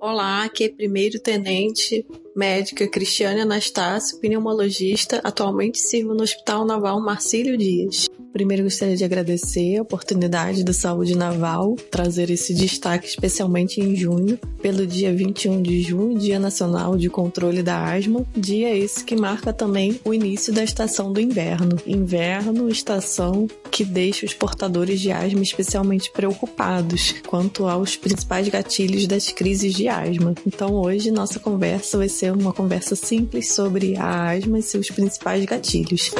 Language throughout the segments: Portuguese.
Olá, aqui é primeiro tenente médica Cristiane Anastácio, pneumologista, atualmente sirvo no Hospital Naval Marcílio Dias. Primeiro gostaria de agradecer a oportunidade do Saúde Naval trazer esse destaque especialmente em junho, pelo dia 21 de junho, Dia Nacional de Controle da Asma, dia esse que marca também o início da estação do inverno. Inverno, estação que deixa os portadores de asma especialmente preocupados quanto aos principais gatilhos das crises de asma. Então hoje nossa conversa vai uma conversa simples sobre a asma e seus principais gatilhos.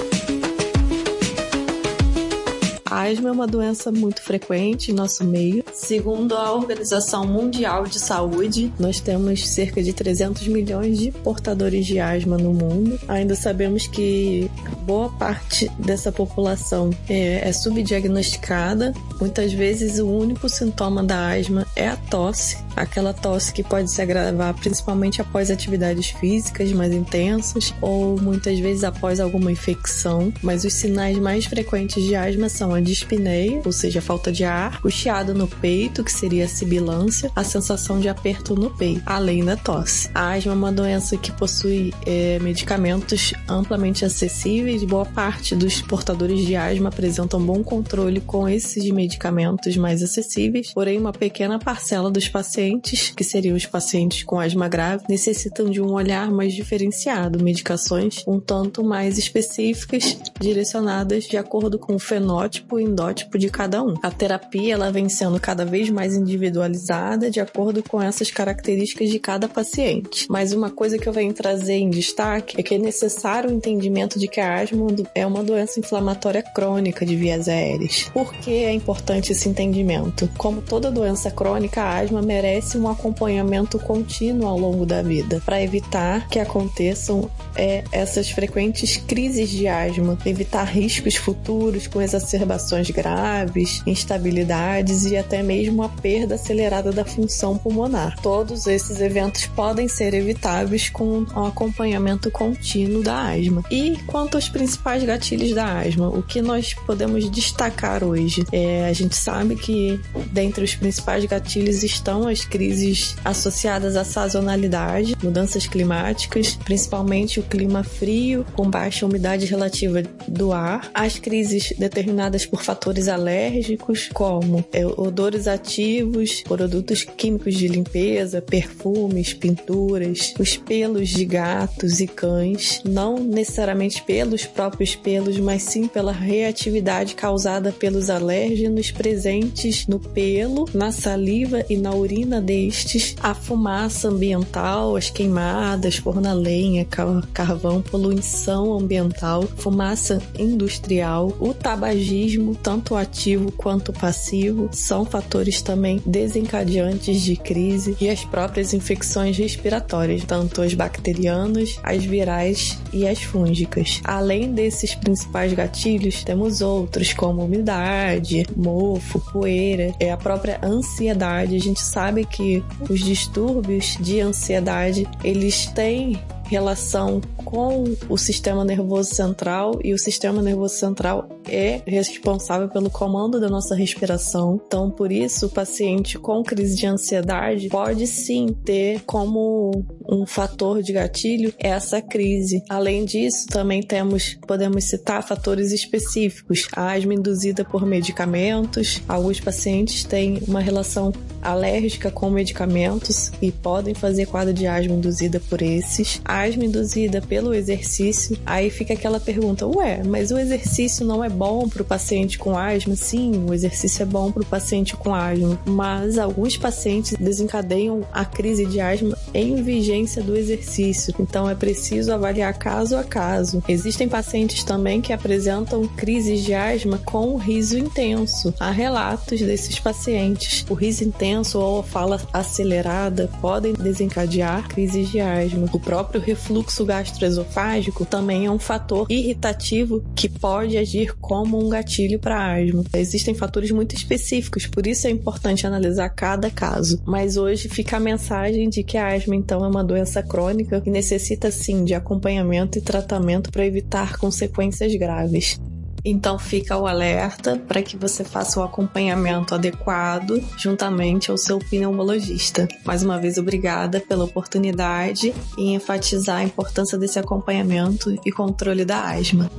A asma é uma doença muito frequente em nosso meio. Segundo a Organização Mundial de Saúde, nós temos cerca de 300 milhões de portadores de asma no mundo. Ainda sabemos que boa parte dessa população é, é subdiagnosticada. Muitas vezes o único sintoma da asma é a tosse, aquela tosse que pode se agravar principalmente após atividades físicas mais intensas ou muitas vezes após alguma infecção. Mas os sinais mais frequentes de asma são a dispneia, ou seja, falta de ar, o chiado no peito, que seria a sibilância, a sensação de aperto no peito, além da tosse. A asma é uma doença que possui é, medicamentos amplamente acessíveis. Boa parte dos portadores de asma apresentam bom controle com esses medicamentos mais acessíveis, porém, uma pequena parcela dos pacientes, que seriam os pacientes com asma grave, necessitam de um olhar mais diferenciado, medicações um tanto mais específicas, direcionadas de acordo com o fenótipo e endótipo de cada um. A terapia ela vem sendo cada vez mais individualizada de acordo com essas características de cada paciente. Mas uma coisa que eu venho trazer em destaque é que é necessário o entendimento de que a asma é uma doença inflamatória crônica de vias aéreas. Por que é importante esse entendimento? Como toda doença crônica, a asma merece um acompanhamento contínuo ao longo da vida para evitar que aconteçam é, essas frequentes crises de asma, evitar riscos futuros com exacerbação alterações graves, instabilidades e até mesmo a perda acelerada da função pulmonar. Todos esses eventos podem ser evitáveis com o acompanhamento contínuo da asma. E quanto aos principais gatilhos da asma, o que nós podemos destacar hoje? É, a gente sabe que dentre os principais gatilhos estão as crises associadas à sazonalidade, mudanças climáticas, principalmente o clima frio com baixa umidade relativa do ar, as crises determinadas por fatores alérgicos, como é, odores ativos, produtos químicos de limpeza, perfumes, pinturas, os pelos de gatos e cães, não necessariamente pelos próprios pelos, mas sim pela reatividade causada pelos alérgenos presentes no pelo, na saliva e na urina destes, a fumaça ambiental, as queimadas, forno a lenha, carvão, poluição ambiental, fumaça industrial, o tabagismo tanto ativo quanto passivo, são fatores também desencadeantes de crise e as próprias infecções respiratórias, tanto as bacterianas, as virais e as fúngicas. Além desses principais gatilhos, temos outros como umidade, mofo, poeira, é a própria ansiedade. A gente sabe que os distúrbios de ansiedade, eles têm relação com o sistema nervoso central e o sistema nervoso central é responsável pelo comando da nossa respiração. Então, por isso, o paciente com crise de ansiedade pode sim ter como um fator de gatilho essa crise. Além disso, também temos, podemos citar fatores específicos, a asma induzida por medicamentos. Alguns pacientes têm uma relação alérgica com medicamentos e podem fazer quadro de asma induzida por esses. Asma induzida pelo exercício, aí fica aquela pergunta: ué, mas o exercício não é bom para o paciente com asma? Sim, o exercício é bom para o paciente com asma, mas alguns pacientes desencadeiam a crise de asma em vigência do exercício, então é preciso avaliar caso a caso. Existem pacientes também que apresentam crises de asma com riso intenso. Há relatos desses pacientes. O riso intenso ou a fala acelerada podem desencadear crises de asma. O próprio refluxo gastroesofágico também é um fator irritativo que pode agir como um gatilho para asma. Existem fatores muito específicos, por isso é importante analisar cada caso. Mas hoje fica a mensagem de que a asma então é uma doença crônica que necessita sim de acompanhamento e tratamento para evitar consequências graves. Então fica o alerta para que você faça o acompanhamento adequado juntamente ao seu pneumologista. Mais uma vez, obrigada pela oportunidade e enfatizar a importância desse acompanhamento e controle da asma.